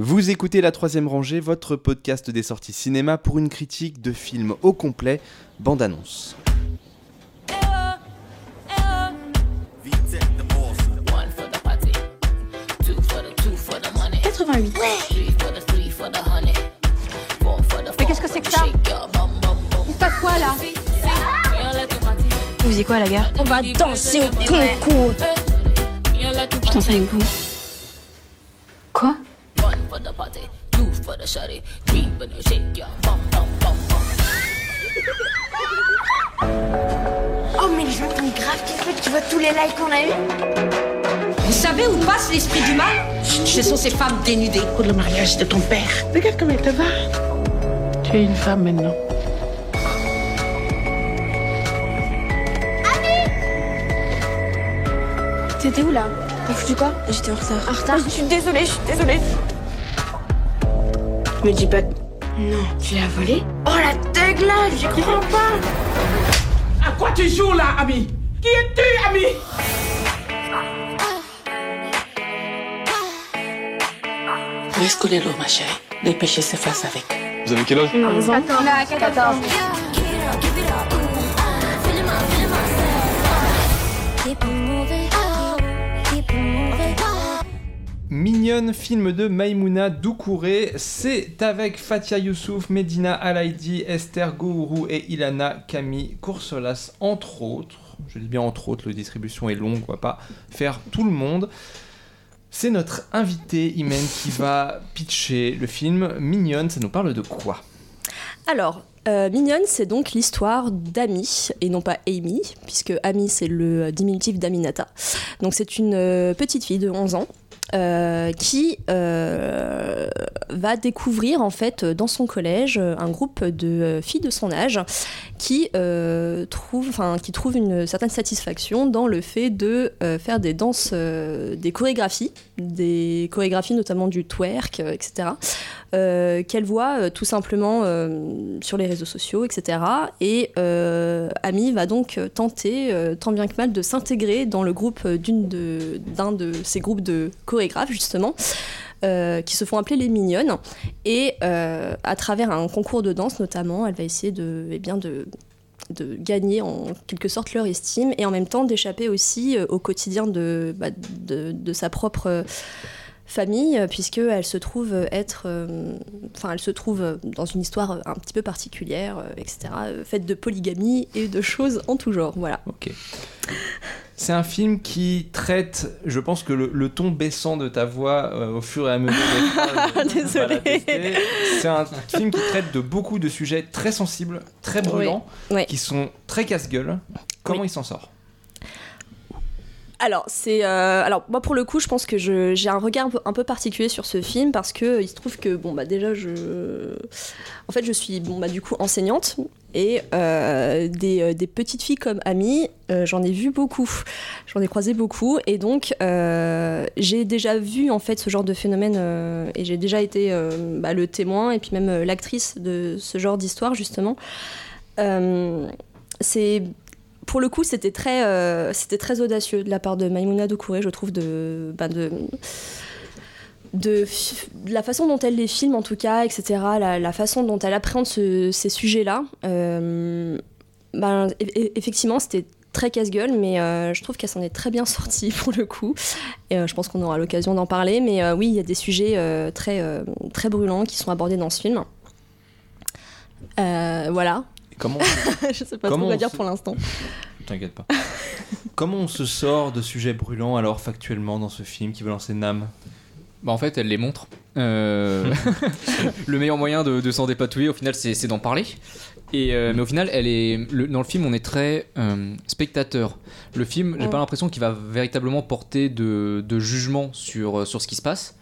Vous écoutez La Troisième Rangée, votre podcast des sorties cinéma pour une critique de film au complet, bande-annonce. One for the party, two for the two for the money, 88. three for the three for the honey, four for the Mais qu'est-ce que c'est que ça? Il se passe quoi là? Vous faisiez quoi la gare? On va danser au concours danse avec vous. Quoi? For the party, two for the shawty, three for the shake your bum bum bum bum. Oh mais grave qu'il fait que tu vois tous les likes qu'on a eu Vous savez où passe l'esprit du mal? Ce sont ces femmes dénudées. pour le mariage de ton père. Regarde comme elle te va. Tu es une femme maintenant. T'étais où là? T'as foutu quoi? J'étais en retard. En retard? Je suis désolée, je suis désolée. Me dis pas. Non, tu l'as volé Oh la tête là, j'y crois pas À quoi tu joues là, ami? Qui es-tu, ami? Laisse couler l'eau, ma chérie. Les péchés s'effacent avec. Vous avez quel âge? 11 ans. 14. Mignonne, film de Maïmouna Doucouré, c'est avec Fatia Youssouf, Medina Alaidi, Esther Gourourou et Ilana Camille Coursolas, entre autres. Je dis bien entre autres, la distribution est longue, on va pas faire tout le monde. C'est notre invité Imen qui va pitcher le film Mignonne, ça nous parle de quoi? Alors, euh, Mignonne, c'est donc l'histoire d'Amy, et non pas Amy, puisque Amy, c'est le diminutif d'Aminata. Donc, c'est une euh, petite fille de 11 ans. Euh, qui euh, va découvrir en fait dans son collège un groupe de filles de son âge qui euh, enfin qui trouvent une certaine satisfaction dans le fait de euh, faire des danses des chorégraphies des chorégraphies notamment du twerk etc qu'elle voit tout simplement sur les réseaux sociaux, etc. Et Ami va donc tenter, tant bien que mal, de s'intégrer dans le groupe d'une de- d'un de, ces groupes de chorégraphes, justement. euh, qui se font appeler les mignonnes et euh, à travers un concours de danse notamment elle va essayer de, eh de, gagner en quelque sorte leur estime et en même temps d'échapper aussi euh, au quotidien de, bah, sa propre famille, puisque elle se trouve être, euh, enfin, elle se trouve dans une histoire euh, un petit peu particulière, euh, etc., euh, faite de polygamie et de choses en tout genre. Voilà. Ok. C'est un film qui traite, je pense que le, le ton baissant de ta voix euh, au fur et à mesure des l'attester. C'est un film qui traite de beaucoup de sujets très sensibles, très brûlants, qui sont très casse-gueule. Comment Oui. il s'en sort? Alors, c'est, euh, alors moi pour le coup, je pense que j'ai un regard un peu- particulier sur ce film parce que il se trouve que bon bah déjà je, en fait je suis bon bah du coup enseignante et euh, des, euh, des petites filles comme Ami, j'en ai vu beaucoup, j'en ai croisé beaucoup et donc j'ai déjà vu en fait ce genre de phénomène et j'ai déjà été bah, le témoin et puis même l'actrice de ce genre d'histoire justement. C'est pour le coup, c'était très, euh, c'était très audacieux de la part de Maïmouna Doucouré, je trouve, de, bah, de, la façon dont elle les filme, en tout cas, etc., la, façon dont elle appréhende ce- ces sujets-là. Euh, ben, e- e- effectivement, c'était très casse-gueule, mais euh, je trouve qu'elle s'en est très bien sortie pour le coup. Et je pense qu'on aura l'occasion d'en parler, mais oui, il y a des sujets très, brûlants qui sont abordés dans ce film. Voilà, Comment je sais pas Comment trop quoi on dire se- pour l'instant. T'inquiète pas. Comment on se sort de sujets brûlants alors factuellement dans ce film qui veut lancer Nam? Bah en fait, elle les montre. Euh, le meilleur moyen de, de s'en dépatouiller, au final, c'est c'est d'en parler. Et, euh, mais au final, elle est, le- dans le film, on est très euh, spectateur. Le film, j'ai Ouais. pas l'impression qu'il va véritablement porter de, de jugement sur, sur ce qui se passe.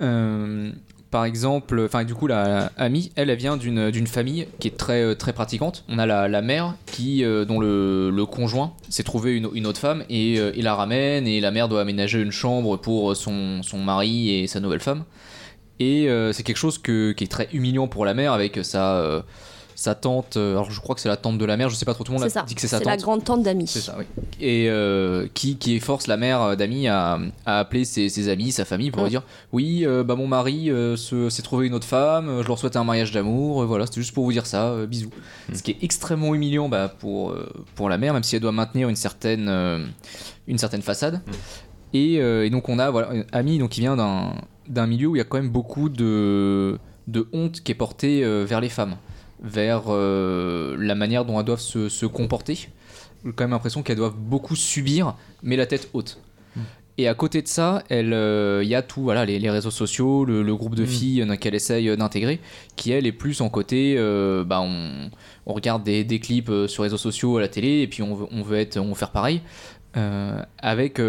Euh, par exemple, enfin du coup la elle, elle vient d'une famille qui est très euh, très pratiquante. On a la, la mère qui euh, dont le, le conjoint s'est trouvé une, une autre femme et euh, il la ramène et la mère doit aménager une chambre pour son, son mari et sa nouvelle femme. Et euh, c'est quelque chose que, qui est très humiliant pour la mère avec sa euh, sa tante, euh, alors je crois que c'est la tante de la mère, je sais pas trop, tout le monde C'est a ça. dit que c'est sa C'est tante. la grande tante d'Amy. C'est ça, oui. Et euh, qui, qui force la mère d'Amy à, à appeler ses, ses amis, sa famille pour Mm. lui dire Oui, euh, bah mon mari euh, se- s'est trouvé une autre femme, euh, je leur souhaite un mariage d'amour, euh, voilà, c'était juste pour vous dire ça, euh, bisous. Ce qui est extrêmement humiliant bah, pour, euh, pour la mère, même si elle doit maintenir une certaine, euh, une certaine façade. Et, euh, et donc on a voilà, Amy donc, qui vient d'un d'un milieu où il y a quand même beaucoup de, de honte qui est portée euh, vers les femmes, vers euh, la manière dont elles doivent se, se comporter. J'ai quand même l'impression qu'elles doivent beaucoup subir, mais la tête haute. Et à côté de ça, elle, euh, il y a tout, voilà, les, les réseaux sociaux, le, le groupe de filles euh, qu'elle essaye d'intégrer, qui elle est plus en côté, euh, bah, on, on regarde des, des clips sur les réseaux sociaux à la télé, et puis on veut, on veut être, on veut faire pareil. Euh, avec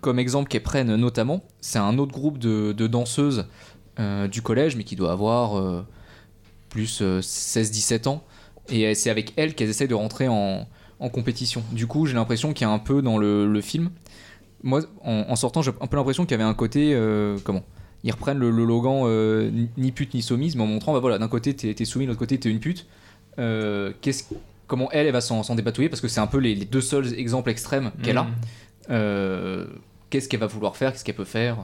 comme exemple qu'elles prennent notamment, c'est un autre groupe de, de danseuses du collège, mais qui doit avoir plus euh, 16-17 ans. Et euh, c'est avec elles qu'elles essayent de rentrer en, en compétition. Du coup, j'ai l'impression qu'il y a un peu dans le, le film. Moi, en, en sortant, j'ai un peu l'impression qu'il y avait un côté. euh, comment? Ils reprennent le, le logan euh, ni- pute ni soumise, mais en montrant, bah voilà, d'un côté t'es t'es soumis, de l'autre côté t'es une pute. Euh, comment elle, elle va s'en dépatouiller Parce que c'est un peu les, les deux seuls exemples extrêmes qu'elle a. Mm. Euh, qu'est-ce qu'elle va vouloir faire Qu'est-ce qu'elle peut faire?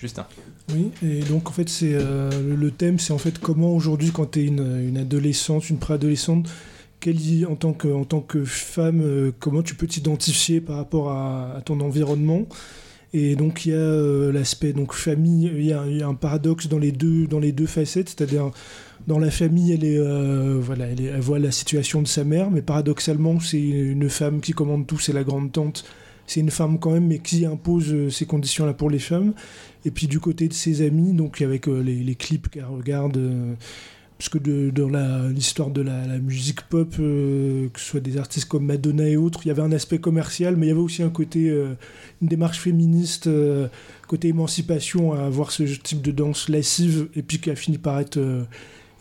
Justin. Oui, et donc en fait, c'est euh, le- thème, c'est en fait comment aujourd'hui, quand tu es une, adolescente, une préadolescente, en tant que, en tant que femme, euh, comment tu peux t'identifier par rapport à, ton environnement? Et donc il y a euh, l'aspect famille, il y, a, un paradoxe dans les deux, dans les deux facettes, c'est-à-dire dans la famille, elle, est, voilà, elle voit la situation de sa mère, mais paradoxalement, c'est une femme qui commande tout, c'est la grande tante. C'est une femme quand même, mais qui impose euh, ces conditions-là pour les femmes. Et puis du côté de ses amis, donc avec les, clips qu'elle regarde, euh, parce que dans l'histoire de la, musique pop, euh, que ce soit des artistes comme Madonna et autres, il y avait un aspect commercial, mais il y avait aussi un côté, une démarche féministe, côté émancipation à avoir ce type de danse lascive, et puis qui a fini par être euh,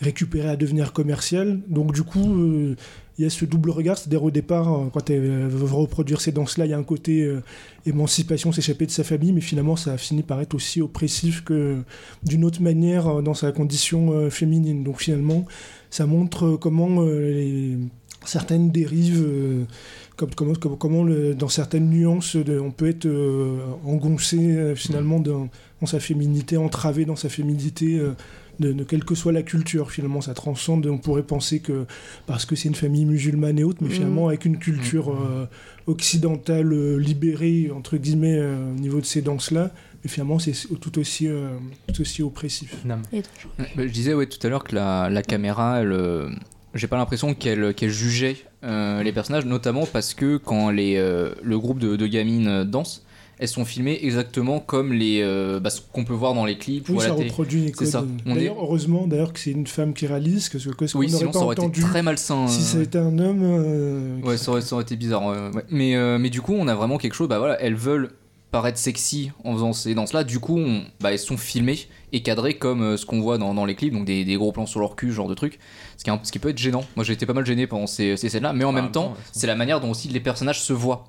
récupéré à devenir commercial. Donc du coup, il y a ce double regard, c'est-à-dire au départ, euh, quand elle veut reproduire ces danses-là, il y a un côté euh, émancipation, s'échapper de sa famille, mais finalement ça a fini par être aussi oppressif que d'une autre manière euh, dans sa condition féminine. Donc finalement, ça montre comment certaines dérives, comme, comment, dans certaines nuances, on peut être engoncé finalement dans, dans sa féminité, entravé dans sa féminité. De, de quelle que soit la culture, finalement, ça transcende. On pourrait penser que parce que c'est une famille musulmane et autres, mais Mhm. finalement, avec une culture euh, occidentale euh, libérée, entre guillemets, euh, au niveau de ces danses-là, mais finalement, c'est tout aussi, euh, tout aussi oppressif. Bah, je disais ouais, tout à l'heure que la, la caméra, elle, euh, j'ai pas l'impression qu'elle qu'elle jugeait euh, les personnages, notamment parce que quand les, euh, le groupe de, de gamines euh, danse, elles sont filmées exactement comme les, euh, bah, ce qu'on peut voir dans les clips Oui, ou à ça la télé. reproduit les C'est ça. codes. On D'ailleurs, heureusement d'ailleurs que c'est une femme qui réalise, parce que qu'est-ce qu'on Oui, sinon pas ça aurait été très malsain. si euh, ça était un homme. euh, Ouais, ça aurait, ça aurait été bizarre. ouais. Mais, euh, mais du coup, on a vraiment quelque chose. Bah voilà, elles veulent paraître sexy en faisant ces danses-là. Du coup, on- bah, elles sont filmées et cadrées comme euh, ce qu'on voit dans, dans les clips, donc des, des gros plans sur leur cul, ce genre de truc. Ce qui, est un- ce qui peut être gênant. Moi, j'ai été pas mal gêné pendant ces, ces scènes-là, mais en même temps, c'est la manière dont aussi les personnages se voient.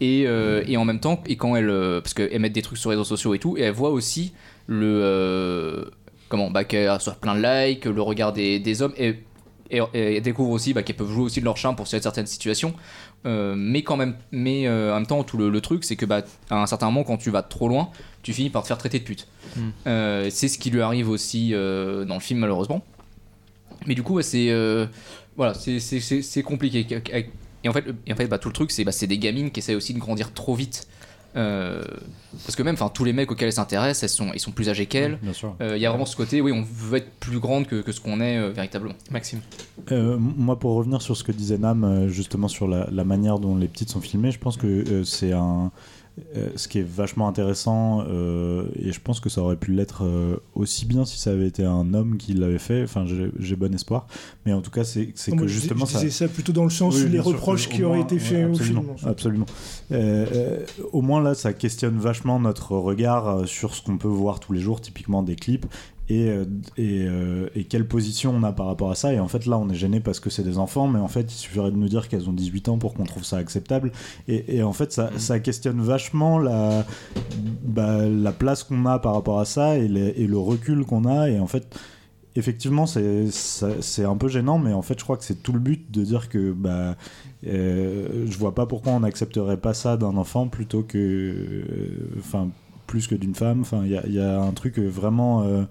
Et, euh, et en même temps, et quand elles, euh, parce qu'elles mettent des trucs sur les réseaux sociaux et tout, et elles voient aussi le euh, comment bah reçoivent plein de likes, le regard des, des hommes, et, et, et elles découvrent aussi bah, qu'elles peuvent jouer aussi de leur charme pour certaines situations. Euh, mais quand même, mais en même temps, tout le, le truc, c'est que bah, à un certain moment, quand tu vas trop loin, tu finis par te faire traiter de pute. Mm. Euh, c'est ce qui lui arrive aussi dans le film, malheureusement. Mais du coup, ouais, c'est voilà, c'est compliqué. Et en fait, et en fait bah, tout le truc, c'est bah, c'est des gamines qui essayent aussi de grandir trop vite. Euh, parce que même, enfin, tous les mecs auxquels elles s'intéressent, elles sont, ils sont plus âgés qu'elles. Euh, Il y a vraiment ce côté, oui, on veut être plus grande que, que ce qu'on est euh, véritablement. Maxime. Euh, moi, pour revenir sur ce que disait Nam, justement sur la, la manière dont les petites sont filmées, je pense que euh, c'est un. Euh, ce qui est vachement intéressant, euh, et je pense que ça aurait pu l'être euh, aussi bien si ça avait été un homme qui l'avait fait. Enfin, j'ai bon espoir. Mais en tout cas, c'est que justement je ça. disais ça plutôt dans le sens Oui, où les reproches qui auraient été faits au film. Absolument. Au moins là, ça questionne vachement notre regard sur ce qu'on peut voir tous les jours, typiquement des clips, et, euh, euh, et quelle position on a par rapport à ça. Et en fait, là, on est gêné parce que c'est des enfants, mais en fait, il suffirait de nous dire qu'elles ont 18 ans pour qu'on trouve ça acceptable. Et, en fait, ça, questionne vachement la, bah, la place qu'on a par rapport à ça et, le recul qu'on a. Et en fait, effectivement, c'est un peu gênant, mais en fait, je crois que c'est tout le but de dire que bah, euh, je vois pas pourquoi on n'accepterait pas ça d'un enfant plutôt que, euh, plus que d'une femme. Enfin, il y a, il y a un truc vraiment, euh,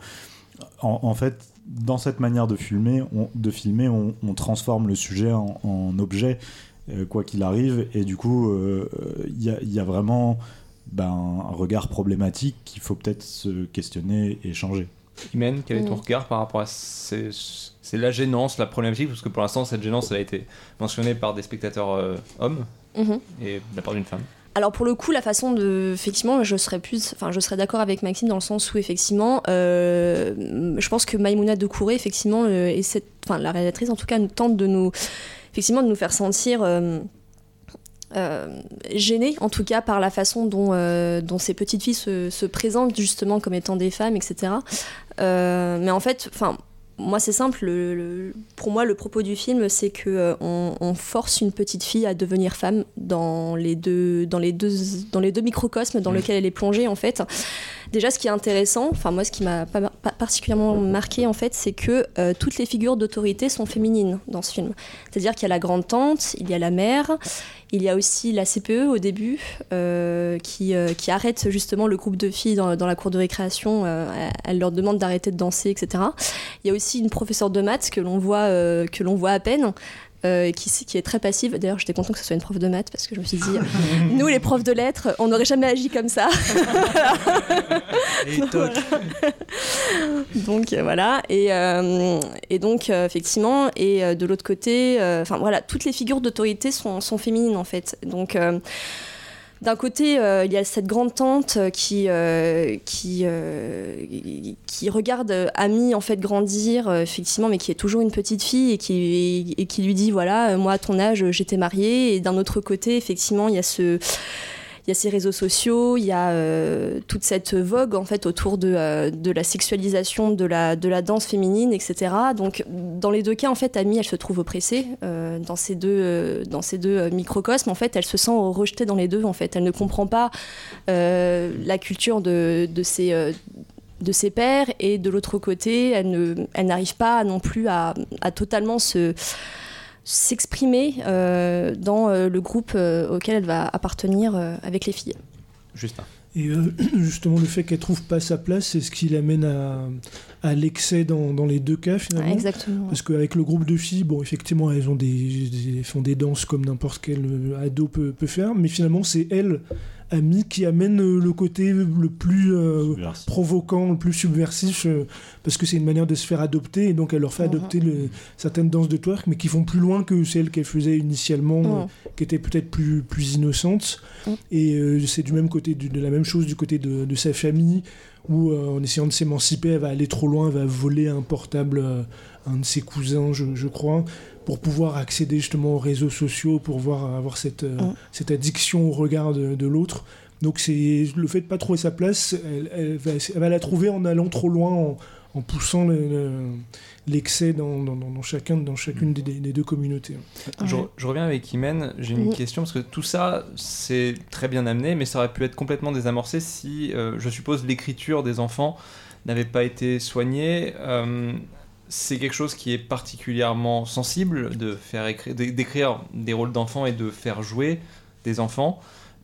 en, en fait, dans cette manière de filmer, on, de filmer, on, on transforme le sujet en, en objet, euh, quoi qu'il arrive, et du coup, euh, il y, a, il y a vraiment ben, un regard problématique qu'il faut peut-être se questionner et changer. Imen, quel est ton Mm. regard par rapport à ces- c'est la gênance, la problématique Parce que pour l'instant, cette gênance, elle a été mentionnée par des spectateurs euh, hommes Mhm. et de la part d'une femme. Alors pour le coup, la façon de, effectivement, je serais plus, enfin, je serais d'accord avec Maxime dans le sens où effectivement, euh, je pense que Maïmouna Doucouré, effectivement, euh, et cette, enfin, la réalisatrice en tout cas, tente de nous, effectivement, de nous faire sentir. euh, euh, gênés en tout cas par la façon dont, dont ces petites filles se, se présentent justement comme étant des femmes, etc. Mais en fait, enfin, moi c'est simple. le- le- pour moi, le propos du film, c'est que euh, on, on force une petite fille à devenir femme dans les deux, dans les deux, dans les deux microcosmes dans Mm. lesquels elle est plongée en fait. Déjà, ce qui est intéressant, enfin moi, ce qui m'a pas, pas particulièrement marqué en fait, c'est que euh, toutes les figures d'autorité sont féminines dans ce film. C'est-à-dire qu'il y a la grande tante, il y a la mère, il y a aussi la CPE au début euh, qui, euh, qui arrête justement le groupe de filles dans, dans la cour de récréation. elle- leur demande d'arrêter de danser, etc. Il y a aussi une professeure de maths que l'on voit, que l'on voit à peine. Euh, qui, qui est très passive. D'ailleurs, j'étais contente que ce soit une prof de maths parce que je me suis dit, nous les profs de lettres, on n'aurait jamais agi comme ça. Et toc. donc euh, voilà et, euh, et donc euh, effectivement et euh, de l'autre côté euh, enfin voilà toutes les figures d'autorité sont, sont féminines en fait donc euh, d'un côté, euh, il y a cette grande tante euh, qui, euh, qui, regarde Ami en fait grandir, effectivement, mais qui est toujours une petite fille et qui, et qui lui dit voilà, moi à ton âge j'étais mariée. Et d'un autre côté, effectivement, il y a ce y a ces réseaux sociaux, il y a euh, toute cette vogue en fait autour de, euh, de la sexualisation de la, de la danse féminine, etc. Donc dans les deux cas, en fait, Amy, elle se trouve oppressée euh, dans ces deux, dans ces deux microcosmes. En fait, elle se sent rejetée dans les deux. En fait, elle ne comprend pas la culture de, de euh, de ses pères et de l'autre côté, elle ne, elle n'arrive pas non plus à, à totalement se s'exprimer euh, dans euh, le groupe euh, auquel elle va appartenir euh, avec les filles. Justin. Et euh, justement, le fait qu'elle trouve pas sa place, c'est ce qui l'amène à, à l'excès dans, dans les deux cas finalement. exactement. Parce qu'avec le groupe de filles, bon, effectivement, elles ont des, font des danses comme n'importe quel ado peut, peut faire, mais finalement, c'est elle, Ami, qui amène euh, le côté le plus euh, provoquant, le plus subversif, euh, parce que c'est une manière de se faire adopter, et donc elle leur fait Mhm. adopter le- certaines danses de twerk, mais qui vont plus loin que celles qu'elle faisait initialement, Mhm. euh, qui étaient peut-être plus, plus innocentes. Mhm. Et euh, c'est du même côté, du- de la même chose du côté de, de sa famille, où euh, en essayant de s'émanciper, elle va aller trop loin, elle va voler un portable euh, à un de ses cousins, je, je crois, pour pouvoir accéder justement aux réseaux sociaux, pour voir avoir cette, euh, Mhm. cette addiction au regard de, de l'autre. Donc c'est le fait de pas trouver sa place, elle, elle va, elle va la trouver en allant trop loin, en, en poussant le- le- l'excès dans, dans, dans chacun, dans chacune des, des- deux communautés. Je, Ouais. je reviens avec Imen, j'ai une Mhm. question parce que tout ça c'est très bien amené, mais ça aurait pu être complètement désamorcé si, euh, je suppose, l'écriture des enfants n'avait pas été soignée. Euh, c'est quelque chose qui est particulièrement sensible de faire écrire, d'é- d'écrire des rôles d'enfants et de faire jouer des enfants.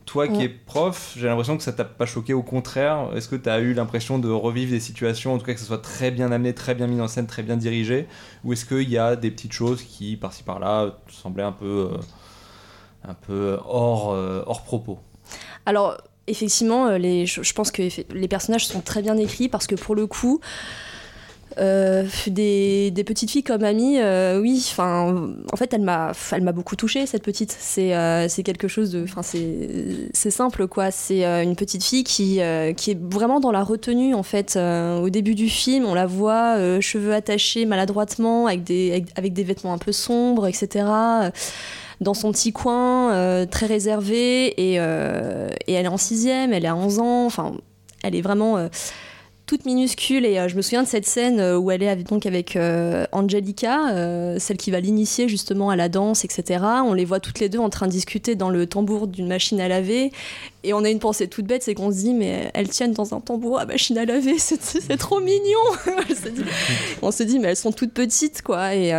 Toi qui Ouais. es prof, j'ai l'impression que ça t'a pas choqué, au contraire. Est-ce que tu as eu l'impression de revivre des situations, en tout cas que ce soit très bien amené, très bien mis en scène, très bien dirigé? Ou est-ce qu'il y a des petites choses qui, par-ci par-là, semblaient un peu, euh, un peu hors, euh, hors propos? Alors, effectivement, euh, les, je, pense que les personnages sont très bien écrits parce que pour le coup, euh, des, petites filles comme Amy, euh, oui, enfin, en fait, elle m'a, beaucoup touchée cette petite. C'est, euh, quelque chose de, c'est, simple quoi. C'est euh, une petite fille qui, est vraiment dans la retenue en fait. Au début du film, on la voit cheveux attachés maladroitement, avec des, vêtements un peu sombres, etc dans son petit coin, très réservé, et, et elle est en sixième, elle a 11 ans, enfin, elle est vraiment toute minuscule et euh, je me souviens de cette scène euh, où elle est avec, donc avec euh, Angelica, celle qui va l'initier justement à la danse, etc. On les voit toutes les deux en train de discuter dans le tambour d'une machine à laver et on a une pensée toute bête, c'est qu'on se dit mais elles tiennent dans un tambour à machine à laver, c'est trop mignon. On se dit mais elles sont toutes petites quoi et,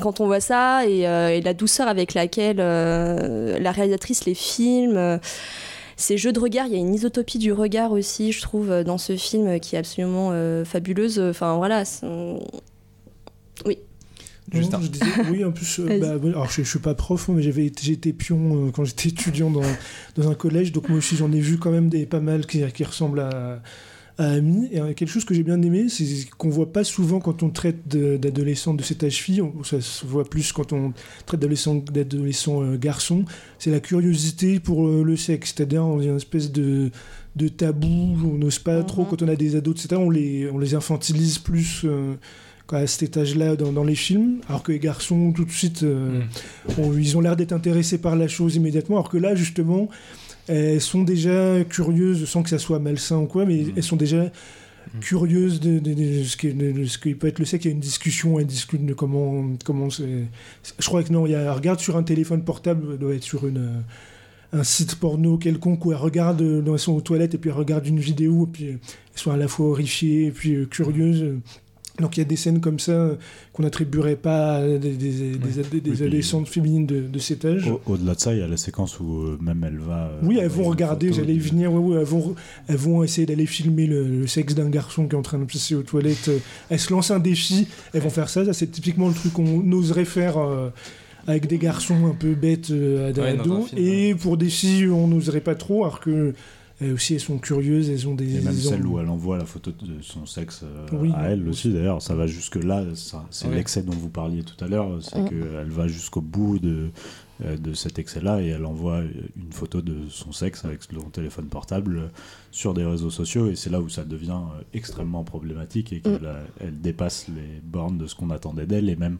quand on voit ça et, la douceur avec laquelle la réalisatrice les filme. Ces jeux de regard, il y a une isotopie du regard aussi, je trouve, euh, dans ce film euh, qui est absolument euh, fabuleuse. Enfin voilà, c'est- oui. Non, je disais, oui, en plus, euh, bah, alors je, je suis pas prof, mais j'avais été pion euh, quand j'étais étudiant dans, dans un collège, donc moi aussi j'en ai vu quand même des pas mal qui, qui ressemblent à, à Ami. Et euh, quelque chose que j'ai bien aimé, c'est qu'on voit pas souvent quand on traite d'adolescents de cet âge-fille, ça se voit plus quand on traite d'adolescents euh, garçons, c'est la curiosité pour euh, le sexe, c'est-à-dire on a une espèce de de tabou, on n'ose pas trop quand on a des ados, etc. On les, on les infantilise plus euh, à cet âge-là dans, dans les films, alors que les garçons, tout de suite, euh, ont- ils ont l'air d'être intéressés par la chose immédiatement, alors que là, justement, elles sont déjà curieuses, sans que ça soit malsain ou quoi, mais elles sont déjà curieuses de, de- de ce, qui, de ce qui peut être le sexe. Il y a une discussion, elle discute de comment, comment c'est... Je crois que non, il y a, elle regarde sur un téléphone portable, elle doit être sur une... euh, un site porno quelconque où elle regarde, euh, elles sont aux toilettes et puis elle regarde une vidéo et puis euh, elles sont à la fois horrifiées et puis curieuses. Donc il y a des scènes comme ça euh, qu'on n'attribuerait pas à des, des, des, des- des Oui, puis- adolescentes féminines de, de cet âge. Au- Au-delà de ça, il y a la séquence où euh, même elle va. euh, Oui, elles vont regarder, j'allais venir, ouais, ouais, elles, vont, elles vont essayer d'aller filmer le, le sexe d'un garçon qui est en train de passer aux toilettes. Elles se lancent un défi, elles vont faire ça. Ça, c'est typiquement le truc qu'on oserait faire euh, avec des garçons un peu bêtes euh, à Ouais, ados. film, Et pour des filles, on n'oserait pas trop, alors que elles aussi, elles sont curieuses, elles ont des... Et même ont- celle où elle envoie la photo de son sexe euh, Oui, à elle aussi, d'ailleurs, ça va jusque-là. C'est Oui. l'excès dont vous parliez tout à l'heure, c'est qu'elle va jusqu'au bout de, euh, de cet excès-là et elle envoie une photo de son sexe avec son téléphone portable sur des réseaux sociaux et c'est là où ça devient euh, extrêmement problématique et qu'elle Mm. elle dépasse les bornes de ce qu'on attendait d'elle et même.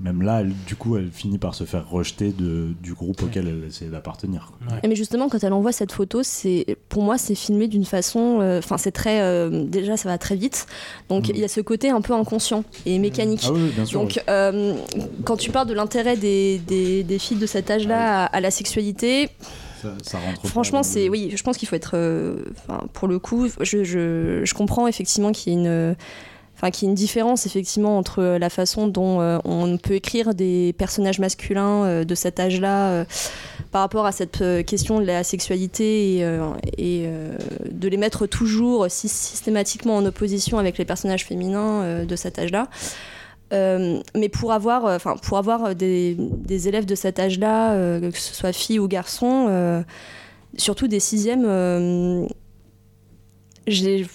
Même là, elle- du coup, elle finit par se faire rejeter de, du groupe auquel elle essayait d'appartenir. Mais justement, quand elle envoie cette photo, c'est pour moi, c'est filmé d'une façon. euh, Enfin, c'est très. euh, déjà, ça va très vite. Donc, il y a ce côté un peu inconscient et mécanique. Ah oui, bien sûr. Donc, euh, quand tu parles de l'intérêt des, des, des filles de cet âge-là à, à la sexualité, Ça, ça rentre pas franchement, c'est oui, je pense qu'il faut être. euh, pour le coup, je, je, je comprends effectivement qu'il y ait une. Qu'il y ait une différence effectivement entre la façon dont euh, on peut écrire des personnages masculins euh, de cet âge-là euh, par rapport à cette euh, question de la sexualité et, euh, euh, de les mettre toujours sy- systématiquement en opposition avec les personnages féminins euh, de cet âge-là. Euh, mais pour avoir, euh, pour avoir des, élèves de cet âge-là, euh, que ce soit filles ou garçons, euh, surtout des sixièmes, euh, j'ai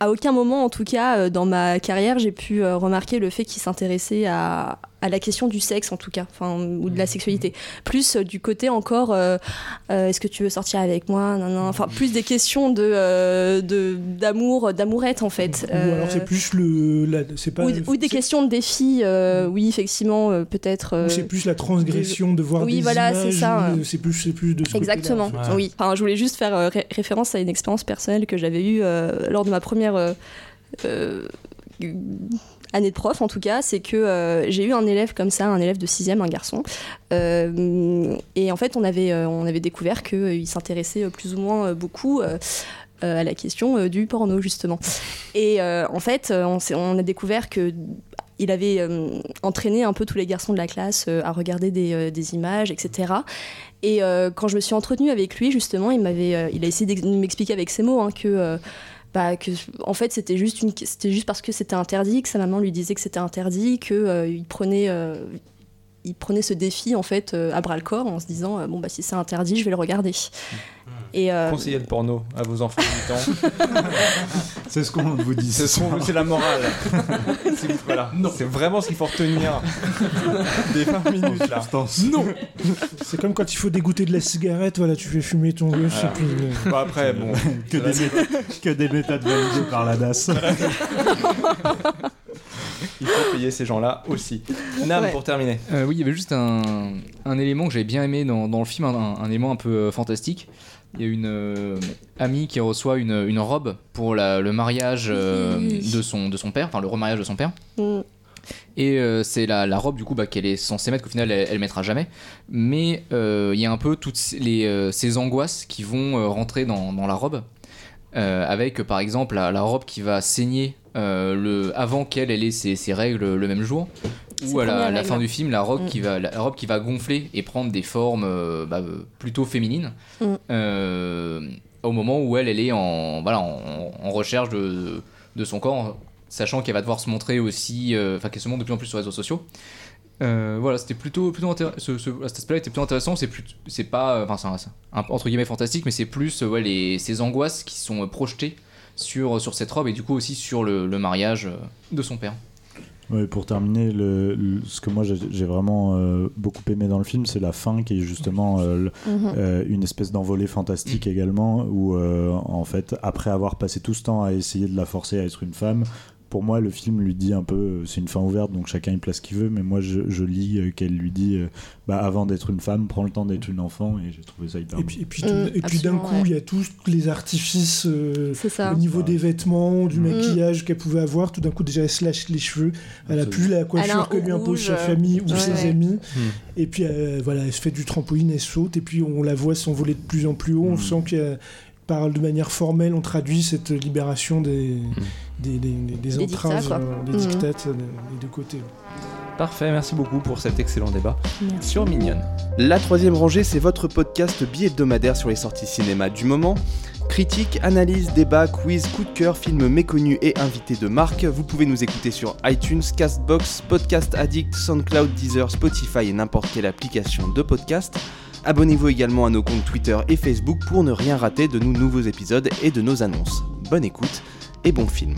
à aucun moment, en tout cas, euh, dans ma carrière, j'ai pu euh, remarquer le fait qu'ils s'intéressaient à, à la question du sexe, en tout cas, enfin, ou de la sexualité. Plus euh, du côté encore, euh, euh, est-ce que tu veux sortir avec moi Non, non. Enfin, plus des questions de d'amour, d'amourette, en fait. Ou alors c'est plus le... la- c'est pas, ou, ou des questions de défi, euh, oui, effectivement, peut-être. c'est plus la transgression de voir Oui, des voilà, c'est ça. C'est plus, c'est plus de ce Exactement, oui. Enfin, je voulais juste faire ré- référence à une expérience personnelle que j'avais eue lors de ma première année de prof, en tout cas. C'est que euh, j'ai eu un élève comme ça, un élève de 6 un garçon. Euh, et en fait, on avait, euh, on avait découvert qu'il s'intéressait plus ou moins beaucoup. à la question du porno justement et en fait on, a découvert que il avait entraîné un peu tous les garçons de la classe à regarder des, images, etc. Et quand je me suis entretenue avec lui, justement, il m'avait, il a essayé de m'expliquer avec ses mots hein, que, bah, que, en fait, c'était juste parce que c'était interdit, que sa maman lui disait que c'était interdit, que euh, il prenait. euh, il prenait ce défi en fait euh, à bras le corps en se disant bon bah si c'est interdit je vais le regarder et euh, Conseillez le porno à vos enfants de 8 ans. C'est ce qu'on vous dit. C'est ce la morale. C'est- voilà. Vraiment ce qu'il faut retenir des 20 minutes là. Non C'est comme quand il faut dégoûter de la cigarette, voilà, tu fais fumer ton Voilà. et puis... Bon, après, bon. que, des méthodes, que des méthodes validées par la DAS. Il faut payer ces gens-là aussi. Nam, Ouais. pour terminer. Euh, oui, il y avait juste un, un élément que j'avais bien aimé dans, dans le film, un, un élément un peu euh, fantastique. Il y a une euh, amie qui reçoit une, une robe pour la- le mariage euh, de, son, de son père, enfin le remariage de son père. Mm. Et euh, c'est la, la robe du coup bah, qu'elle est censée mettre qu'au final elle, elle mettra jamais. Mais il y a un peu toutes ces- les, ces angoisses qui vont rentrer dans, dans la robe. Avec par exemple la, la robe qui va saigner le, avant qu'elle elle ait ses, ses règles le même jour. Ou à la, fin du film, la robe, Mm. qui va, la robe qui va gonfler et prendre des formes euh, bah, plutôt féminines. Mm. Euh, au moment où elle, elle est en, voilà, en, en recherche de, de son corps, sachant qu'elle va devoir se montrer aussi, euh, enfin qu'elle se montre de plus en plus sur les réseaux sociaux. Euh, voilà, c'était plutôt, plutôt intéressant. Ce, ce- cet aspect-là était plutôt intéressant. C'est plus, c'est pas, enfin, c'est un- un, entre guillemets fantastique, mais c'est plus, ouais, les, ces angoisses qui sont projetées sur, sur cette robe et du coup aussi sur le, le mariage de son père. Ouais, pour terminer, le, le- ce que moi j'ai j'ai vraiment euh, beaucoup aimé dans le film, c'est la fin qui est justement euh, le- Mhm. euh, une espèce d'envolée fantastique également, où euh, en fait, après avoir passé tout ce temps à essayer de la forcer à être une femme, pour moi, le film lui dit un peu, euh, c'est une fin ouverte, donc chacun il place ce qu'il veut, mais moi je, je lis euh, qu'elle lui dit, euh, bah, avant d'être une femme, prends le temps d'être une enfant, et j'ai trouvé ça hyper Et puis, et puis, Mm, puis d'un coup, ouais. il y a tous les artifices euh, au niveau des vêtements, du Mm. maquillage qu'elle pouvait avoir. Tout d'un coup, déjà, elle se lâche les cheveux. Elle a plus la a coiffure que lui impose sa famille ou ouais, ses amis. Et puis, euh, voilà, elle se fait du trampoline, elle saute. Et puis, on la voit s'envoler de plus en plus haut. On Mm. sent qu'elle parle de manière formelle, on traduit cette libération des, des, des, des- des Des entraves, euh, des Mm. dictates euh, des deux côtés. Parfait, merci beaucoup pour cet excellent débat Merci. sur Mignonne. La troisième rangée, c'est votre podcast bi-hebdomadaire sur les sorties cinéma du moment. Critique, analyse, débat, quiz, coup de cœur, films méconnus et invités de marque. Vous pouvez nous écouter sur iTunes, Castbox, Podcast Addict, SoundCloud, Deezer, Spotify et n'importe quelle application de podcast. Abonnez-vous également à nos comptes Twitter et Facebook pour ne rien rater de nos nouveaux épisodes et de nos annonces. Bonne écoute et bon film.